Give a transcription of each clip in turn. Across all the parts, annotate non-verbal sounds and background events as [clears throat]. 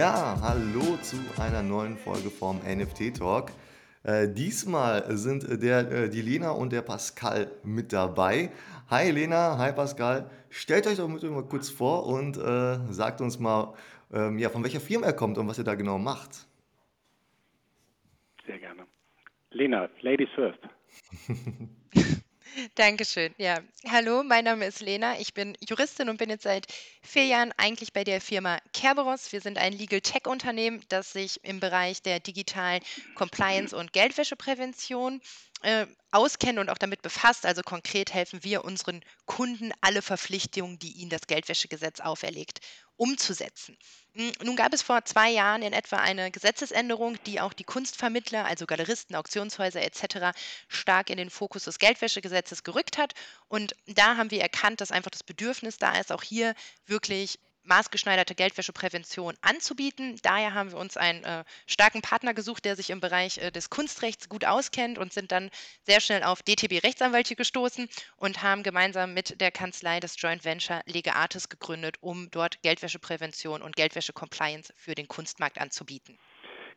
Ja, hallo zu einer neuen Folge vom NFT Talk. Äh, diesmal sind der, äh, die Lena und der Pascal mit dabei. Hi Lena, hi Pascal. Stellt euch doch bitte mal kurz vor und äh, sagt uns mal, ähm, ja, von welcher Firma er kommt und was ihr da genau macht. Sehr gerne. Lena, Ladies first. [laughs] Dankeschön. Ja, hallo, mein Name ist Lena. Ich bin Juristin und bin jetzt seit vier Jahren eigentlich bei der Firma Kerberos. Wir sind ein Legal Tech Unternehmen, das sich im Bereich der digitalen Compliance und Geldwäscheprävention äh, auskennt und auch damit befasst. Also konkret helfen wir unseren Kunden, alle Verpflichtungen, die ihnen das Geldwäschegesetz auferlegt, umzusetzen. Hm, nun gab es vor zwei Jahren in etwa eine Gesetzesänderung, die auch die Kunstvermittler, also Galeristen, Auktionshäuser etc., stark in den Fokus des Geldwäschegesetzes gerückt hat. Und da haben wir erkannt, dass einfach das Bedürfnis da ist, auch hier wirklich maßgeschneiderte Geldwäscheprävention anzubieten. Daher haben wir uns einen äh, starken Partner gesucht, der sich im Bereich äh, des Kunstrechts gut auskennt und sind dann sehr schnell auf DTB Rechtsanwälte gestoßen und haben gemeinsam mit der Kanzlei das Joint Venture Lege Artis gegründet, um dort Geldwäscheprävention und Geldwäsche-Compliance für den Kunstmarkt anzubieten.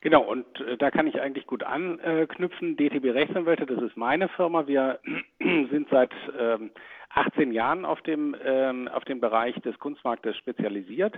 Genau, und äh, da kann ich eigentlich gut anknüpfen. DTB Rechtsanwälte, das ist meine Firma. Wir [clears throat] sind seit ähm, 18 Jahren auf dem, ähm, auf dem Bereich des Kunstmarktes spezialisiert.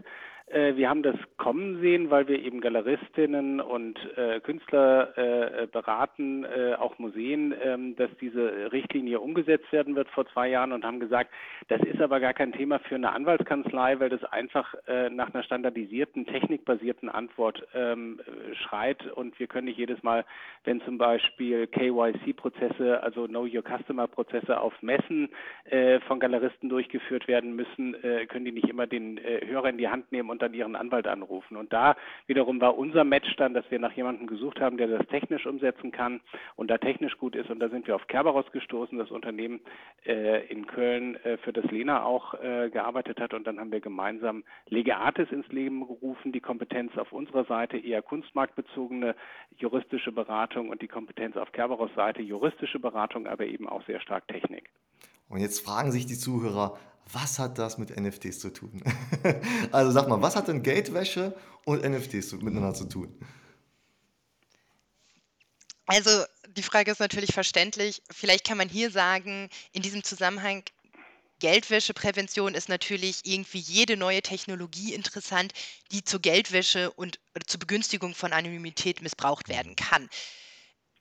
Äh, wir haben das kommen sehen, weil wir eben Galeristinnen und äh, Künstler äh, beraten, äh, auch Museen, ähm, dass diese Richtlinie umgesetzt werden wird vor zwei Jahren und haben gesagt, das ist aber gar kein Thema für eine Anwaltskanzlei, weil das einfach äh, nach einer standardisierten, technikbasierten Antwort ähm, schreit und wir können nicht jedes Mal, wenn zum Beispiel KYC-Prozesse, also Know Your Customer-Prozesse auf Messen äh, von Galeristen durchgeführt werden müssen, können die nicht immer den Hörer in die Hand nehmen und dann ihren Anwalt anrufen. Und da wiederum war unser Match dann, dass wir nach jemandem gesucht haben, der das technisch umsetzen kann und da technisch gut ist. Und da sind wir auf Kerberos gestoßen, das Unternehmen äh, in Köln, äh, für das Lena auch äh, gearbeitet hat. Und dann haben wir gemeinsam Legeatis ins Leben gerufen, die Kompetenz auf unserer Seite eher kunstmarktbezogene juristische Beratung und die Kompetenz auf Kerberos Seite juristische Beratung, aber eben auch sehr stark Technik. Und jetzt fragen sich die Zuhörer, was hat das mit NFTs zu tun? [laughs] also sag mal, was hat denn Geldwäsche und NFTs miteinander zu tun? Also die Frage ist natürlich verständlich. Vielleicht kann man hier sagen, in diesem Zusammenhang, Geldwäscheprävention ist natürlich irgendwie jede neue Technologie interessant, die zur Geldwäsche und zur Begünstigung von Anonymität missbraucht werden kann.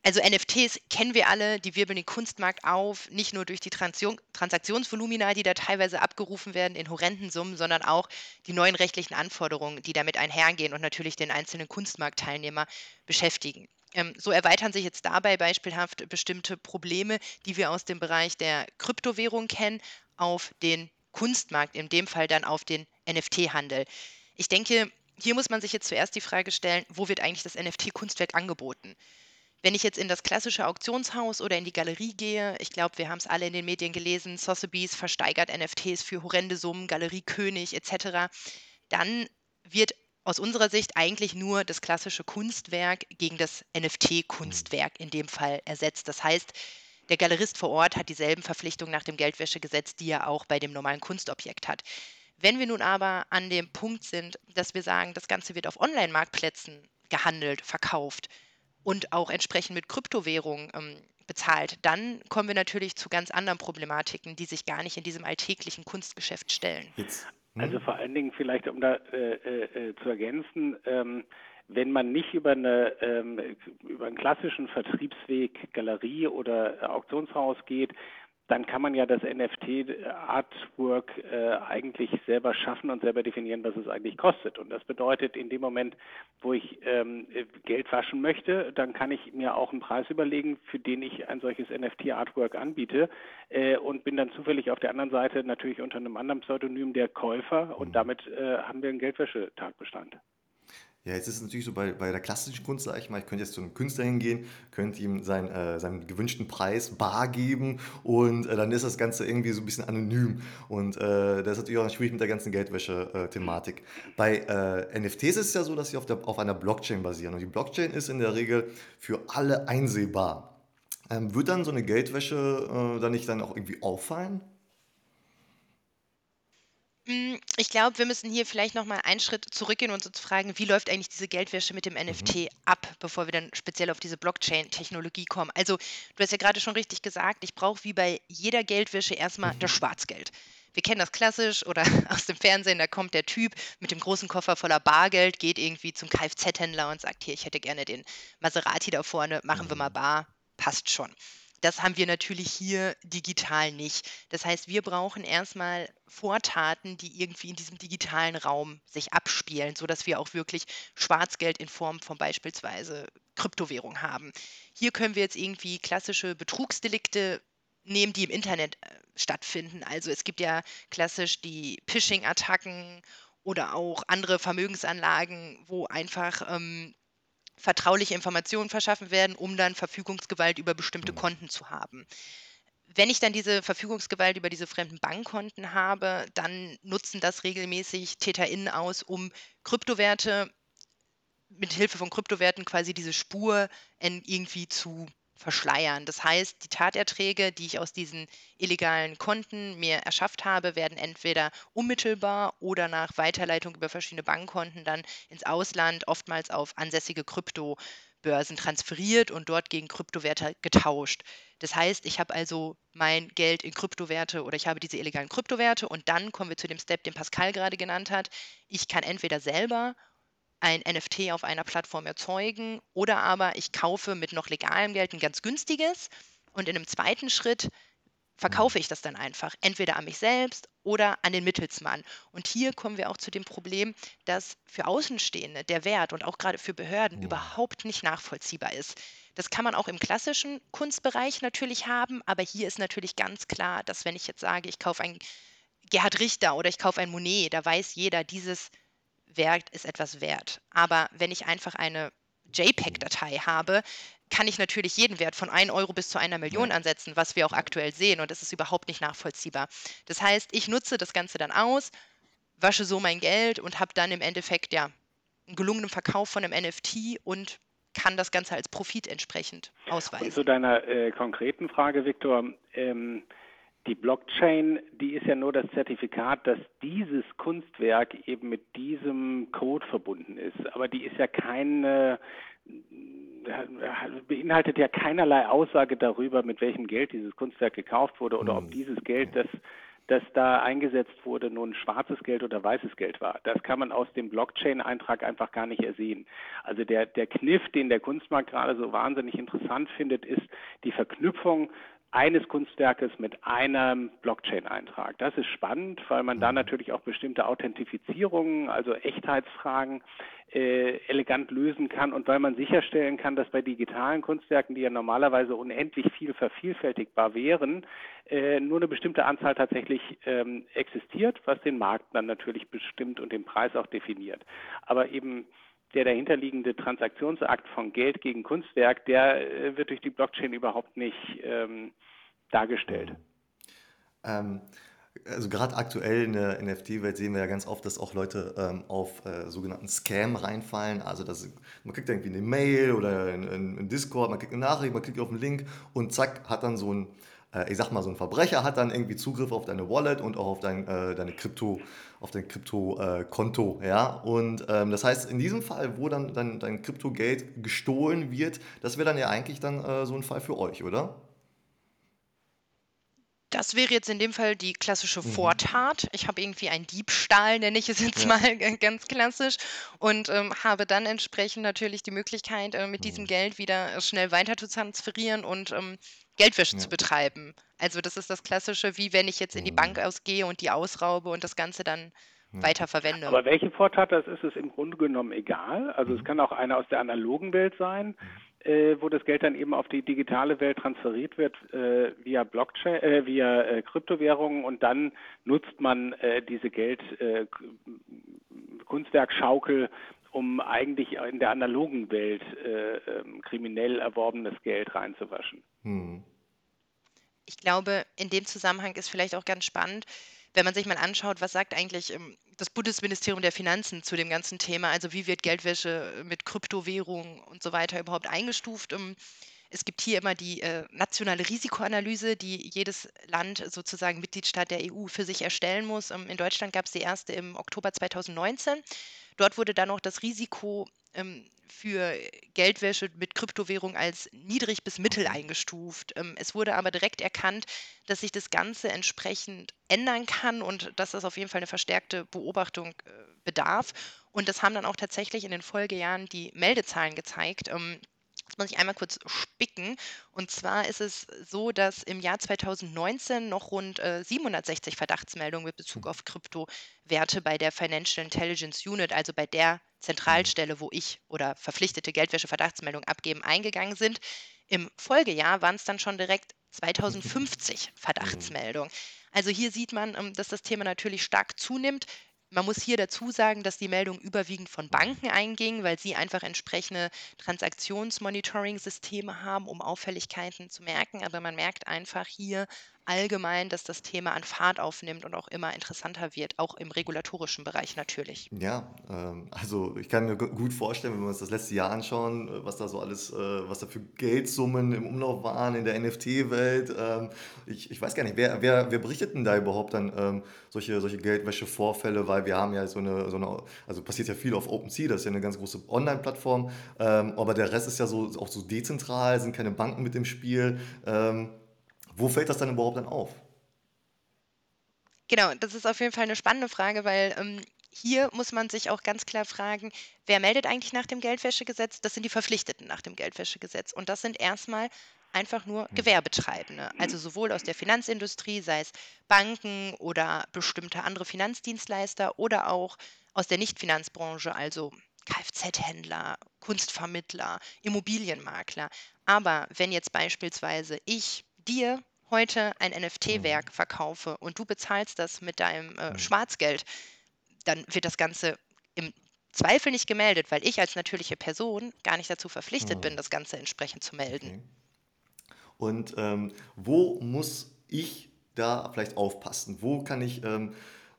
Also NFTs kennen wir alle, die wirbeln den Kunstmarkt auf, nicht nur durch die Transaktionsvolumina, die da teilweise abgerufen werden in horrenden Summen, sondern auch die neuen rechtlichen Anforderungen, die damit einhergehen und natürlich den einzelnen Kunstmarktteilnehmer beschäftigen. Ähm, so erweitern sich jetzt dabei beispielhaft bestimmte Probleme, die wir aus dem Bereich der Kryptowährung kennen, auf den Kunstmarkt, in dem Fall dann auf den NFT-Handel. Ich denke, hier muss man sich jetzt zuerst die Frage stellen, wo wird eigentlich das NFT-Kunstwerk angeboten? Wenn ich jetzt in das klassische Auktionshaus oder in die Galerie gehe, ich glaube, wir haben es alle in den Medien gelesen, Sotheby's versteigert NFTs für horrende Summen, Galeriekönig etc., dann wird aus unserer Sicht eigentlich nur das klassische Kunstwerk gegen das NFT-Kunstwerk in dem Fall ersetzt. Das heißt, der Galerist vor Ort hat dieselben Verpflichtungen nach dem Geldwäschegesetz, die er auch bei dem normalen Kunstobjekt hat. Wenn wir nun aber an dem Punkt sind, dass wir sagen, das Ganze wird auf Online-Marktplätzen gehandelt, verkauft, und auch entsprechend mit Kryptowährungen ähm, bezahlt, dann kommen wir natürlich zu ganz anderen Problematiken, die sich gar nicht in diesem alltäglichen Kunstgeschäft stellen. Jetzt, hm? Also vor allen Dingen vielleicht, um da äh, äh, äh, zu ergänzen, ähm, wenn man nicht über, eine, ähm, über einen klassischen Vertriebsweg Galerie oder Auktionshaus geht, dann kann man ja das NFT-Artwork äh, eigentlich selber schaffen und selber definieren, was es eigentlich kostet. Und das bedeutet, in dem Moment, wo ich ähm, Geld waschen möchte, dann kann ich mir auch einen Preis überlegen, für den ich ein solches NFT-Artwork anbiete äh, und bin dann zufällig auf der anderen Seite natürlich unter einem anderen Pseudonym der Käufer und mhm. damit äh, haben wir einen Geldwäschetatbestand. Ja, jetzt ist es natürlich so bei, bei der klassischen Kunst, sag ich mal, ich könnte jetzt zu einem Künstler hingehen, könnte ihm sein, äh, seinen gewünschten Preis bar geben und äh, dann ist das Ganze irgendwie so ein bisschen anonym. Und äh, das ist natürlich auch schwierig mit der ganzen Geldwäsche-Thematik. Bei äh, NFTs ist es ja so, dass sie auf, der, auf einer Blockchain basieren und die Blockchain ist in der Regel für alle einsehbar. Ähm, wird dann so eine Geldwäsche äh, dann nicht dann auch irgendwie auffallen? Hm, ich glaube, wir müssen hier vielleicht noch mal einen Schritt zurückgehen und uns fragen, wie läuft eigentlich diese Geldwäsche mit dem Mhm. NFT ab, bevor wir dann speziell auf diese Blockchain-Technologie kommen. Also, du hast ja gerade schon richtig gesagt, ich brauche wie bei jeder Geldwäsche erstmal das Mhm. Schwarzgeld. Wir kennen das klassisch oder [laughs] aus dem Fernsehen, da kommt der Typ mit dem großen Koffer voller Bargeld, geht irgendwie zum Kfz-Händler und sagt: „Hier, ich hätte gerne den Maserati da vorne, machen wir mal Mhm. bar, passt schon.“ Das haben wir natürlich hier digital nicht. Das heißt, wir brauchen erstmal Vortaten, die irgendwie in diesem digitalen Raum sich abspielen, sodass wir auch wirklich Schwarzgeld in Form von beispielsweise Kryptowährung haben. Hier können wir jetzt irgendwie klassische Betrugsdelikte nehmen, die im Internet, äh, stattfinden. Also, es gibt ja klassisch die Phishing-Attacken oder auch andere Vermögensanlagen, wo einfach, ähm, vertrauliche Informationen verschaffen werden, um dann Verfügungsgewalt über bestimmte Mhm. Konten zu haben. Wenn ich dann diese Verfügungsgewalt über diese fremden Bankkonten habe, dann nutzen das regelmäßig TäterInnen aus, um Kryptowerte mit Hilfe von Kryptowerten quasi diese Spur en irgendwie zu verschleiern. Das heißt, die Taterträge, die ich aus diesen illegalen Konten mir erschafft habe, werden entweder unmittelbar oder nach Weiterleitung über verschiedene Bankkonten dann ins Ausland, oftmals auf ansässige Kryptobörsen transferiert und dort gegen Kryptowerte getauscht. Das heißt, ich habe also mein Geld in Kryptowerte oder ich habe diese illegalen Kryptowerte und dann kommen wir zu dem Step, den Pascal gerade genannt hat. Ich kann entweder selber ein NFT auf einer Plattform erzeugen oder aber ich kaufe mit noch legalem Geld ein ganz günstiges und in einem zweiten Schritt verkaufe ich das dann einfach entweder an mich selbst oder an den Mittelsmann. Und hier kommen wir auch zu dem Problem, dass für Außenstehende der Wert und auch gerade für Behörden Mhm. überhaupt nicht nachvollziehbar ist. Das kann man auch im klassischen Kunstbereich natürlich haben, aber hier ist natürlich ganz klar, dass wenn ich jetzt sage, ich kaufe ein Gerhard Richter oder ich kaufe ein Monet, da weiß jeder, dieses Werk ist etwas wert. Aber wenn ich einfach eine. JPEG-Datei habe, kann ich natürlich jeden Wert von 1 Euro bis zu einer Million ansetzen, was wir auch aktuell sehen und das ist überhaupt nicht nachvollziehbar. Das heißt, ich nutze das Ganze dann aus, wasche so mein Geld und habe dann im Endeffekt, ja, 'n gelungenen Verkauf von 'nem NFT und kann das Ganze als Profit entsprechend Und zu ausweisen. deiner äh, konkreten Frage, Viktor, ähm, die Blockchain, die ist ja nur das Zertifikat, dass dieses Kunstwerk eben mit diesem Code verbunden ist. Aber die ist ja keine, beinhaltet ja keinerlei Aussage darüber, mit welchem Geld dieses Kunstwerk gekauft wurde oder ob Mhm. dieses Geld, das, das da eingesetzt wurde, nun schwarzes Geld oder weißes Geld war. Das kann man aus dem Blockchain-Eintrag einfach gar nicht ersehen. Also der, der Kniff, den der Kunstmarkt gerade so wahnsinnig interessant findet, ist die Verknüpfung eines Kunstwerkes mit einem Blockchain-Eintrag. Das ist spannend, weil man da Mhm. natürlich auch bestimmte Authentifizierungen, also Echtheitsfragen, äh, elegant lösen kann und weil man sicherstellen kann, dass bei digitalen Kunstwerken, die ja normalerweise unendlich viel vervielfältigbar wären, äh, nur eine bestimmte Anzahl tatsächlich ähm, existiert, was den Markt dann natürlich bestimmt und den Preis auch definiert. Aber eben der dahinterliegende Transaktionsakt von Geld gegen Kunstwerk, der äh, wird durch die Blockchain überhaupt nicht ähm, dargestellt. Ähm, also gerade aktuell in der NFT-Welt sehen wir ja ganz oft, dass auch Leute ähm, auf äh, sogenannten Scam reinfallen. Also dass, man kriegt irgendwie eine Mail oder in, in, in Discord, man kriegt eine Nachricht, man klickt auf einen Link und zack, hat dann so ein, ich sag mal, so ein Verbrecher hat dann irgendwie Zugriff auf deine Wallet und auch auf dein, äh, deine Krypto, auf dein Krypto-Konto, ja. Und ähm, das heißt, in diesem Fall, wo dann dein, dein Kryptogeld gestohlen wird, das wäre dann ja eigentlich dann äh, so ein Fall für euch, oder? Das wäre jetzt in dem Fall die klassische Mhm. Vortat. Ich habe irgendwie einen Diebstahl, nenne ich es jetzt Ja. mal ganz klassisch und, ähm, habe dann entsprechend natürlich die Möglichkeit, äh, mit diesem Mhm. Geld wieder schnell weiter zu transferieren und, ähm, Geldwäsche zu Ja. betreiben. Also, das ist das Klassische, wie wenn ich jetzt in die Bank Mhm. ausgehe und die ausraube und das Ganze dann Ja. weiter verwende. Aber welche Vortat das ist, ist im Grunde genommen egal. Also es Mhm. kann auch eine aus der analogen Welt sein, Mhm. äh, wo das Geld dann eben auf die digitale Welt transferiert wird äh, via Blockchain, äh, via äh, Kryptowährungen und dann nutzt man äh, diese Geld äh, Kunstwerkschaukel, um eigentlich in der analogen Welt äh, ähm, kriminell erworbenes Geld reinzuwaschen. Mhm. Ich glaube, in dem Zusammenhang ist vielleicht auch ganz spannend, wenn man sich mal anschaut, was sagt eigentlich ähm, das Bundesministerium der Finanzen zu dem ganzen Thema, also wie wird Geldwäsche äh, mit Kryptowährungen und so weiter überhaupt eingestuft. Ähm, es gibt hier immer die äh, nationale Risikoanalyse, die jedes Land, sozusagen Mitgliedstaat der EU, für sich erstellen muss. Ähm, in Deutschland gab es die erste im Oktober 2019. Dort wurde dann noch das Risiko ähm, für Geldwäsche mit Kryptowährung als niedrig bis mittel eingestuft. Ähm, es wurde aber direkt erkannt, dass sich das Ganze entsprechend ändern kann und dass das auf jeden Fall eine verstärkte Beobachtung äh, bedarf. Und das haben dann auch tatsächlich in den Folgejahren die Meldezahlen gezeigt. Muss ich einmal kurz spicken. Und zwar ist es so, dass im Jahr 2019 noch rund äh, 760 Verdachtsmeldungen mit Bezug auf Kryptowerte bei der Financial Intelligence Unit, also bei der Zentralstelle, wo ich oder verpflichtete Geldwäsche-Verdachtsmeldungen abgeben, eingegangen sind. Im Folgejahr waren es dann schon direkt [laughs] 2050 Verdachtsmeldungen. Also hier sieht man, ähm, dass das Thema natürlich stark zunimmt. Man muss hier dazu sagen, dass die Meldung überwiegend von Banken einging, weil sie einfach entsprechende Transaktionsmonitoring-Systeme haben, um Auffälligkeiten zu merken. Aber man merkt einfach hier, allgemein, dass das Thema an Fahrt aufnimmt und auch immer interessanter wird, auch im regulatorischen Bereich natürlich. Ja, ähm, also ich kann mir gut vorstellen, wenn wir uns das letzte Jahr anschauen, äh, was da so alles, äh, was da für Geldsummen im Umlauf waren in der NFT-Welt. Ähm, ich, ich weiß gar nicht, wer, wer, wer berichtet denn da überhaupt dann ähm, solche, solche Geldwäsche-Vorfälle, weil wir haben ja so eine, so eine, also passiert ja viel auf OpenSea, das ist ja eine ganz große Online-Plattform, aber der Rest ist ja so auch so dezentral, sind keine Banken mit im Spiel. Wo fällt das dann überhaupt dann auf? Genau, das ist auf jeden Fall eine spannende Frage, weil ähm, hier muss man sich auch ganz klar fragen, wer meldet eigentlich nach dem Geldwäschegesetz? Das sind die Verpflichteten nach dem Geldwäschegesetz. Und das sind erstmal einfach nur hm. Gewerbetreibende, also sowohl aus der Finanzindustrie, sei es Banken oder bestimmte andere Finanzdienstleister oder auch aus der Nichtfinanzbranche, also Kfz-Händler, Kunstvermittler, Immobilienmakler. Aber wenn jetzt beispielsweise ich dir heute ein NFT-Werk mhm. verkaufe und du bezahlst das mit deinem äh, mhm. Schwarzgeld, dann wird das Ganze im Zweifel nicht gemeldet, weil ich als natürliche Person gar nicht dazu verpflichtet bin, mhm. das Ganze entsprechend zu melden. Okay. Und ähm, wo muss ich da vielleicht aufpassen? Wo kann ich ähm,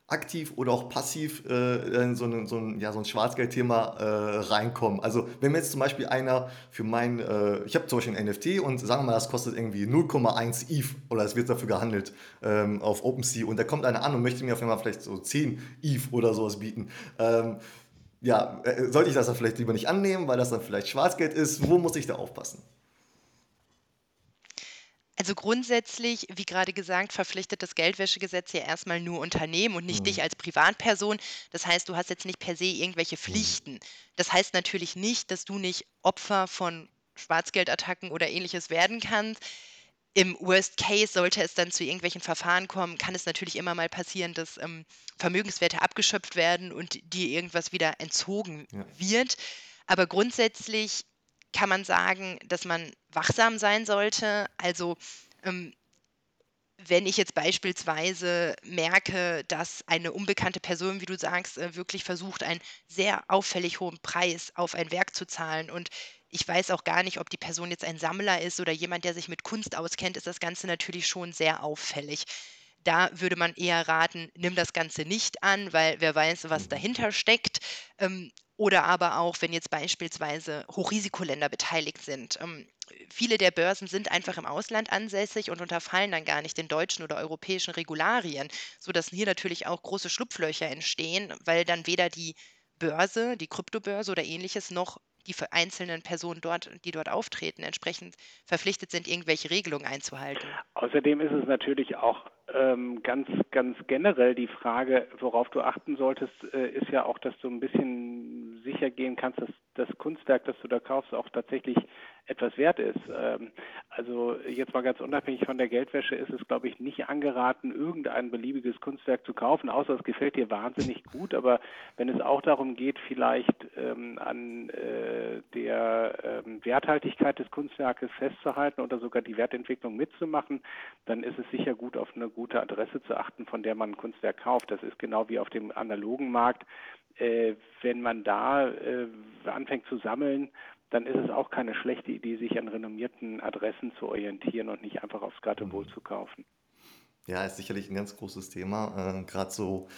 aktiv oder auch passiv äh, in so, eine, so ein, ja, so ein Schwarzgeldthema äh, reinkommen. Also wenn mir jetzt zum Beispiel einer für mein, äh, ich habe zum Beispiel ein NFT und sagen wir mal, das kostet irgendwie 0,1 ETH oder es wird dafür gehandelt ähm, auf OpenSea und da kommt einer an und möchte mir auf einmal vielleicht so 10 ETH oder sowas bieten. Ähm, ja, äh, sollte ich das dann vielleicht lieber nicht annehmen, weil das dann vielleicht Schwarzgeld ist? Wo muss ich da aufpassen? Also grundsätzlich, wie gerade gesagt, verpflichtet das Geldwäschegesetz ja erstmal nur Unternehmen und nicht Mhm. dich als Privatperson. Das heißt, du hast jetzt nicht per se irgendwelche Mhm. Pflichten. Das heißt natürlich nicht, dass du nicht Opfer von Schwarzgeldattacken oder ähnliches werden kannst. Im Worst Case sollte es dann zu irgendwelchen Verfahren kommen, kann es natürlich immer mal passieren, dass ähm, Vermögenswerte abgeschöpft werden und dir irgendwas wieder entzogen Ja. wird. Aber grundsätzlich kann man sagen, dass man wachsam sein sollte. Also ähm, wenn ich jetzt beispielsweise merke, dass eine unbekannte Person, wie du sagst, äh, wirklich versucht, einen sehr auffällig hohen Preis auf ein Werk zu zahlen und ich weiß auch gar nicht, ob die Person jetzt ein Sammler ist oder jemand, der sich mit Kunst auskennt, ist das Ganze natürlich schon sehr auffällig. Da würde man eher raten, nimm das Ganze nicht an, weil wer weiß, was dahinter steckt. Oder aber auch, wenn jetzt beispielsweise Hochrisikoländer beteiligt sind. Ähm, viele der Börsen sind einfach im Ausland ansässig und unterfallen dann gar nicht den deutschen oder europäischen Regularien, sodass hier natürlich auch große Schlupflöcher entstehen, weil dann weder die Börse, die Kryptobörse oder ähnliches noch die einzelnen Personen dort, die dort auftreten, entsprechend verpflichtet sind, irgendwelche Regelungen einzuhalten. Außerdem ist es natürlich auch ähm, ganz, ganz generell die Frage, worauf du achten solltest, äh, ist ja auch, dass du ein bisschen sicher gehen kannst, dass das Kunstwerk, das du da kaufst, auch tatsächlich etwas wert ist. Ähm, also jetzt mal ganz unabhängig von der Geldwäsche ist es, glaube ich, nicht angeraten, irgendein beliebiges Kunstwerk zu kaufen, außer es gefällt dir wahnsinnig gut. Aber wenn es auch darum geht, vielleicht ähm, an äh, der ähm, Werthaltigkeit des Kunstwerkes festzuhalten oder sogar die Wertentwicklung mitzumachen, dann ist es sicher gut, auf eine gute Adresse zu achten, von der man ein Kunstwerk kauft. Das ist genau wie auf dem analogen Markt. Äh, wenn man da äh, anfängt zu sammeln, dann ist es auch keine schlechte Idee, sich an renommierten Adressen zu orientieren und nicht einfach aufs Grattewohl mhm. zu kaufen. Ja, ist sicherlich ein ganz großes Thema. Äh, Gerade so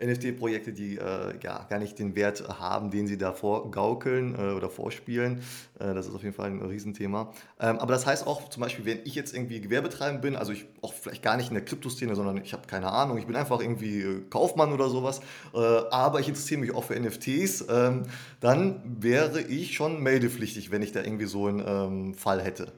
NFT-Projekte, die äh, ja, gar nicht den Wert haben, den sie da vorgaukeln äh, oder vorspielen. Äh, das ist auf jeden Fall ein Riesenthema. Ähm, aber das heißt auch zum Beispiel, wenn ich jetzt irgendwie Gewerbetreibend bin, also ich auch vielleicht gar nicht in der Kryptoszene, sondern ich habe keine Ahnung, ich bin einfach irgendwie äh, Kaufmann oder sowas, äh, aber ich interessiere mich auch für NFTs, ähm, dann wäre ich schon meldepflichtig, wenn ich da irgendwie so einen ähm, Fall hätte.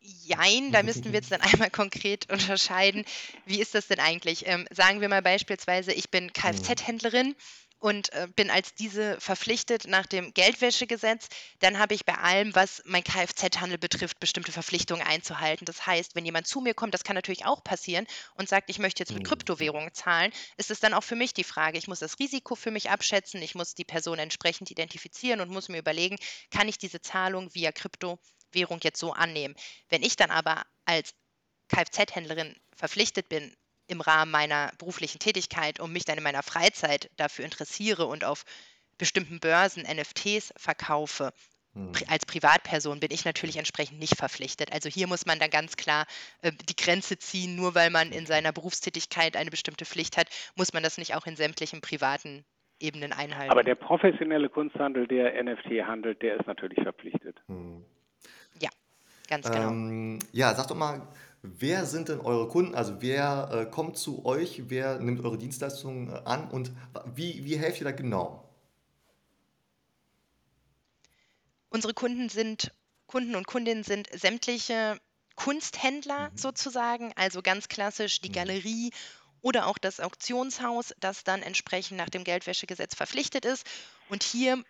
Hm, jein, da müssten wir jetzt dann [laughs] einmal konkret unterscheiden. Wie ist das denn eigentlich? Ähm, sagen wir mal beispielsweise, ich bin Mhm. Kfz-Händlerin und äh, bin als diese verpflichtet nach dem Geldwäschegesetz, dann habe ich bei allem, was mein Kfz-Handel betrifft, bestimmte Verpflichtungen einzuhalten. Das heißt, wenn jemand zu mir kommt, das kann natürlich auch passieren und sagt, ich möchte jetzt mit Mhm. Kryptowährungen zahlen, ist es dann auch für mich die Frage, ich muss das Risiko für mich abschätzen, ich muss die Person entsprechend identifizieren und muss mir überlegen, kann ich diese Zahlung via Kryptowährung jetzt so annehmen. Wenn ich dann aber als Kfz-Händlerin verpflichtet bin, im Rahmen meiner beruflichen Tätigkeit und mich dann in meiner Freizeit dafür interessiere und auf bestimmten Börsen NFTs verkaufe, Mhm. als Privatperson bin ich natürlich entsprechend nicht verpflichtet. Also hier muss man dann ganz klar äh, die Grenze ziehen, nur weil man in seiner Berufstätigkeit eine bestimmte Pflicht hat, muss man das nicht auch in sämtlichen privaten Ebenen Aber einhalten. der professionelle Kunsthandel, der NFT handelt, der ist natürlich verpflichtet. Mhm. Ja, ganz genau. Ähm, ja, sag doch mal, wer sind denn eure Kunden? Also wer äh, kommt zu euch? Wer nimmt eure Dienstleistungen äh, an? Und wie, wie helft ihr da genau? Unsere Kunden sind Kunden und Kundinnen sind sämtliche Kunsthändler Mhm. sozusagen, also ganz klassisch die Mhm. Galerie oder auch das Auktionshaus, das dann entsprechend nach dem Geldwäschegesetz verpflichtet ist. Und hier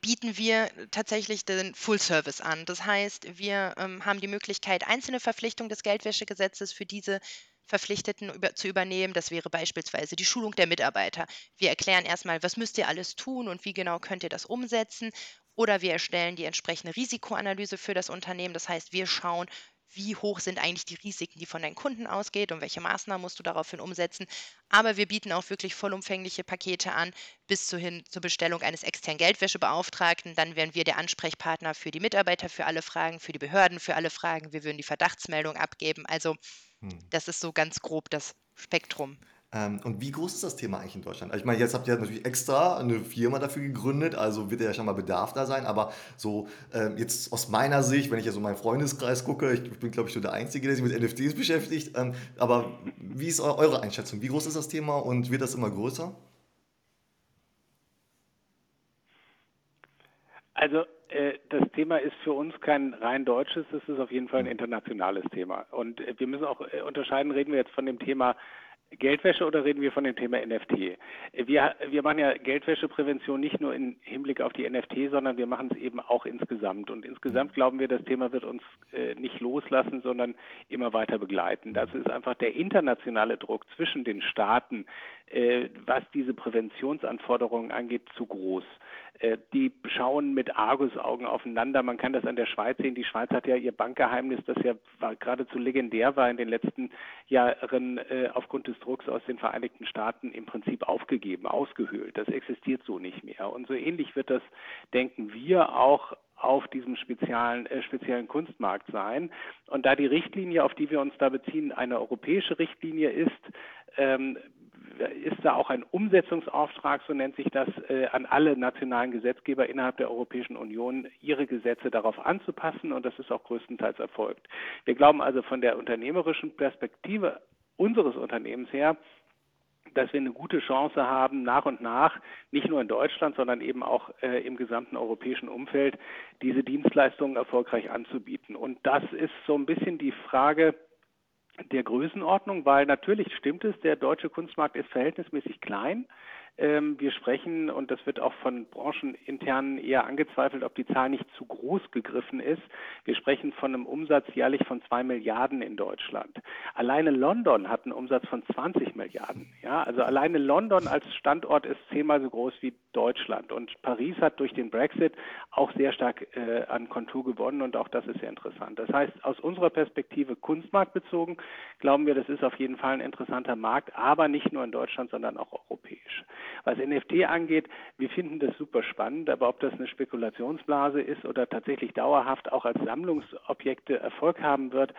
bieten wir tatsächlich den Full Service an. Das heißt, wir ähm, haben die Möglichkeit, einzelne Verpflichtungen des Geldwäschegesetzes für diese Verpflichteten über, zu übernehmen. Das wäre beispielsweise die Schulung der Mitarbeiter. Wir erklären erstmal, was müsst ihr alles tun und wie genau könnt ihr das umsetzen. Oder wir erstellen die entsprechende Risikoanalyse für das Unternehmen. Das heißt, wir schauen, wie hoch sind eigentlich die Risiken, die von deinen Kunden ausgeht und welche Maßnahmen musst du daraufhin umsetzen. Aber wir bieten auch wirklich vollumfängliche Pakete an, bis zu hin zur Bestellung eines externen Geldwäschebeauftragten. Dann wären wir der Ansprechpartner für die Mitarbeiter für alle Fragen, für die Behörden für alle Fragen. Wir würden die Verdachtsmeldung abgeben. Also Hm. das ist so ganz grob das Spektrum. Ähm, und wie groß ist das Thema eigentlich in Deutschland? Also Ich meine, jetzt habt ihr natürlich extra eine Firma dafür gegründet, also wird ja schon mal Bedarf da sein, aber so ähm, jetzt aus meiner Sicht, wenn ich ja so meinen Freundeskreis gucke, ich bin glaube ich so der Einzige, der sich mit NFTs beschäftigt, ähm, aber wie ist eu- eure Einschätzung? Wie groß ist das Thema und wird das immer größer? Also äh, das Thema ist für uns kein rein deutsches, es ist auf jeden Fall ein Hm. internationales Thema. Und äh, wir müssen auch äh, unterscheiden, reden wir jetzt von dem Thema Geldwäsche oder reden wir von dem Thema NFT? Wir, wir machen ja Geldwäscheprävention nicht nur im Hinblick auf die NFT, sondern wir machen es eben auch insgesamt. Und insgesamt glauben wir, das Thema wird uns äh, nicht loslassen, sondern immer weiter begleiten. Dazu ist einfach der internationale Druck zwischen den Staaten, äh, was diese Präventionsanforderungen angeht, zu groß. Äh, die schauen mit Argusaugen aufeinander. Man kann das an der Schweiz sehen. Die Schweiz hat ja ihr Bankgeheimnis, das ja war, geradezu legendär war in den letzten Jahren äh, aufgrund des Drucks aus den Vereinigten Staaten im Prinzip aufgegeben, ausgehöhlt. Das existiert so nicht mehr. Und so ähnlich wird das, denken wir, auch auf diesem speziellen, äh, speziellen Kunstmarkt sein. Und da die Richtlinie, auf die wir uns da beziehen, eine europäische Richtlinie ist, ähm, ist da auch ein Umsetzungsauftrag, so nennt sich das, äh, an alle nationalen Gesetzgeber innerhalb der Europäischen Union, ihre Gesetze darauf anzupassen und das ist auch größtenteils erfolgt. Wir glauben also von der unternehmerischen Perspektive unseres Unternehmens her, dass wir eine gute Chance haben, nach und nach, nicht nur in Deutschland, sondern eben auch äh, im gesamten europäischen Umfeld, diese Dienstleistungen erfolgreich anzubieten. Und das ist so ein bisschen die Frage, der Größenordnung, weil natürlich stimmt es, der deutsche Kunstmarkt ist verhältnismäßig klein. Ähm, wir sprechen, und das wird auch von brancheninternen eher angezweifelt, ob die Zahl nicht zu groß gegriffen ist. Wir sprechen von einem Umsatz jährlich von zwei Milliarden in Deutschland. Alleine London hat einen Umsatz von 20 Milliarden. Ja, also alleine London als Standort ist zehnmal so groß wie Deutschland. Und Paris hat durch den Brexit auch sehr stark äh, an Kontur gewonnen und auch das ist sehr interessant. Das heißt, aus unserer Perspektive kunstmarktbezogen glauben wir, das ist auf jeden Fall ein interessanter Markt, aber nicht nur in Deutschland, sondern auch europäisch. Was NFT angeht, wir finden das super spannend, aber ob das eine Spekulationsblase ist oder tatsächlich dauerhaft auch als Sammlungsobjekte Erfolg haben wird,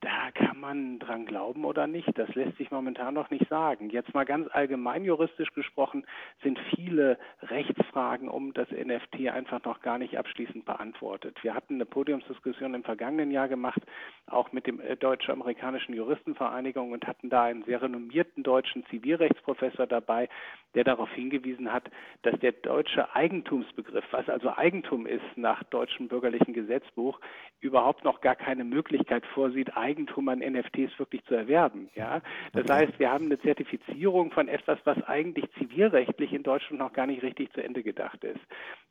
Da kann man dran glauben oder nicht. Das lässt sich momentan noch nicht sagen. Jetzt mal ganz allgemein juristisch gesprochen sind viele Rechtsfragen um das NFT einfach noch gar nicht abschließend beantwortet. Wir hatten eine Podiumsdiskussion im vergangenen Jahr gemacht, auch mit dem äh, Deutsch-Amerikanischen Juristenvereinigung und hatten da einen sehr renommierten deutschen Zivilrechtsprofessor dabei, der darauf hingewiesen hat, dass der deutsche Eigentumsbegriff, was also Eigentum ist nach deutschem bürgerlichen Gesetzbuch, überhaupt noch gar keine Möglichkeit vorsieht, Eigentum an NFTs wirklich zu erwerben. Ja? Das okay. heißt, wir haben eine Zertifizierung von etwas, was eigentlich zivilrechtlich in Deutschland noch gar nicht richtig zu Ende gedacht ist.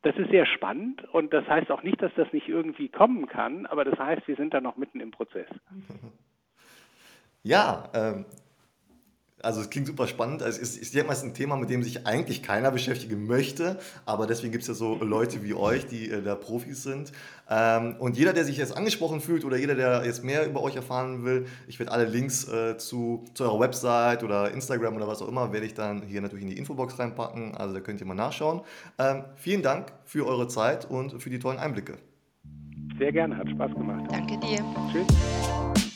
Das ist sehr spannend und das heißt auch nicht, dass das nicht irgendwie kommen kann, aber das heißt, wir sind da noch mitten im Prozess. Ja, ähm, also es klingt super spannend. Also es ist, ist ein Thema, mit dem sich eigentlich keiner beschäftigen möchte, aber deswegen gibt es ja so Leute wie euch, die äh, da Profis sind. Ähm, und jeder, der sich jetzt angesprochen fühlt oder jeder, der jetzt mehr über euch erfahren will, ich werde alle Links äh, zu, zu eurer Website oder Instagram oder was auch immer, werde ich dann hier natürlich in die Infobox reinpacken. Also da könnt ihr mal nachschauen. Ähm, vielen Dank für eure Zeit und für die tollen Einblicke. Sehr gerne, hat Spaß gemacht. Danke dir. Tschüss.